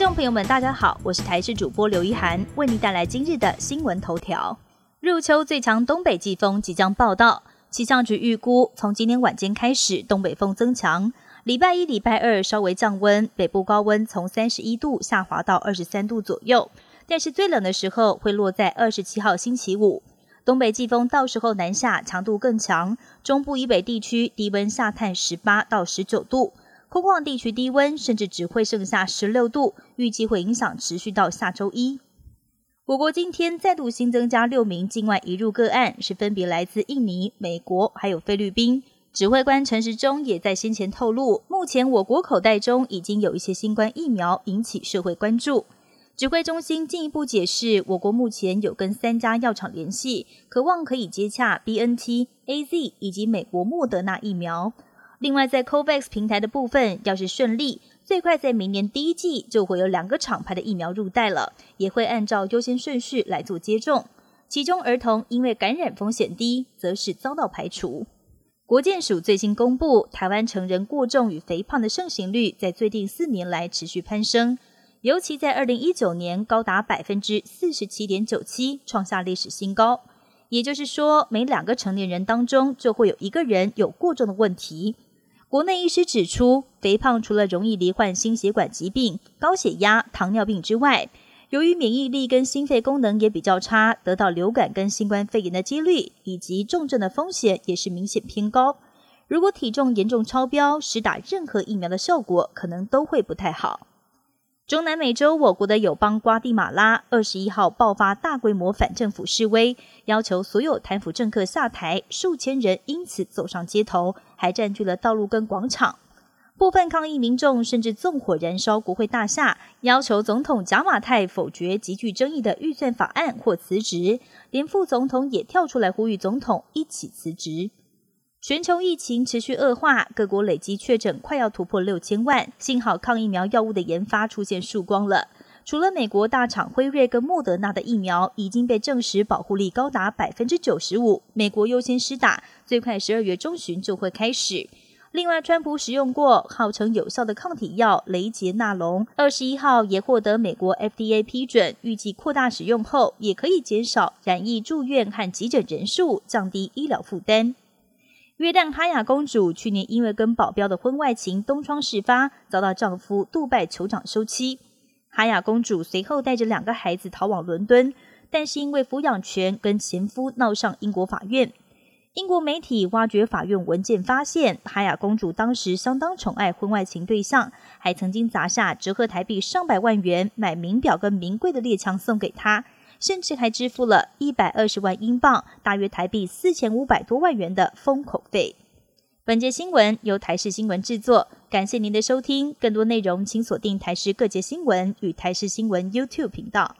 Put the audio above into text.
众朋友们，大家好，我是台视主播刘一涵，为您带来今日的新闻头条。入秋最强东北季风即将报道，气象局预估，从今天晚间开始，东北风增强，礼拜一、礼拜二稍微降温，北部高温从三十一度下滑到二十三度左右，但是最冷的时候会落在二十七号星期五。东北季风到时候南下，强度更强，中部以北地区低温下探十八到十九度。空旷地区低温甚至只会剩下十六度，预计会影响持续到下周一。我国今天再度新增加六名境外移入个案，是分别来自印尼、美国还有菲律宾。指挥官陈时中也在先前透露，目前我国口袋中已经有一些新冠疫苗引起社会关注。指挥中心进一步解释，我国目前有跟三家药厂联系，渴望可以接洽 B N T、A Z 以及美国莫德纳疫苗。另外，在 COVAX 平台的部分，要是顺利，最快在明年第一季就会有两个厂牌的疫苗入袋了，也会按照优先顺序来做接种。其中，儿童因为感染风险低，则是遭到排除。国健署最新公布，台湾成人过重与肥胖的盛行率在最近四年来持续攀升，尤其在二零一九年高达百分之四十七点九七，创下历史新高。也就是说，每两个成年人当中就会有一个人有过重的问题。国内医师指出，肥胖除了容易罹患心血管疾病、高血压、糖尿病之外，由于免疫力跟心肺功能也比较差，得到流感跟新冠肺炎的几率以及重症的风险也是明显偏高。如果体重严重超标，实打任何疫苗的效果可能都会不太好。中南美洲，我国的友邦瓜地马拉二十一号爆发大规模反政府示威，要求所有贪腐政客下台，数千人因此走上街头，还占据了道路跟广场。部分抗议民众甚至纵火燃烧国会大厦，要求总统贾马泰否决极具争议的预算法案或辞职。连副总统也跳出来呼吁总统一起辞职。全球疫情持续恶化，各国累计确诊快要突破六千万。幸好抗疫苗药物的研发出现曙光了。除了美国大厂辉瑞跟莫德纳的疫苗已经被证实保护力高达百分之九十五，美国优先施打，最快十二月中旬就会开始。另外，川普使用过号称有效的抗体药雷杰纳龙，二十一号也获得美国 FDA 批准，预计扩大使用后，也可以减少染疫住院和急诊人数，降低医疗负担。约旦哈雅公主去年因为跟保镖的婚外情东窗事发，遭到丈夫杜拜酋长休妻。哈雅公主随后带着两个孩子逃往伦敦，但是因为抚养权跟前夫闹上英国法院。英国媒体挖掘法院文件，发现哈雅公主当时相当宠爱婚外情对象，还曾经砸下折合台币上百万元买名表跟名贵的猎枪送给他。甚至还支付了一百二十万英镑，大约台币四千五百多万元的封口费。本节新闻由台视新闻制作，感谢您的收听。更多内容请锁定台视各界新闻与台视新闻 YouTube 频道。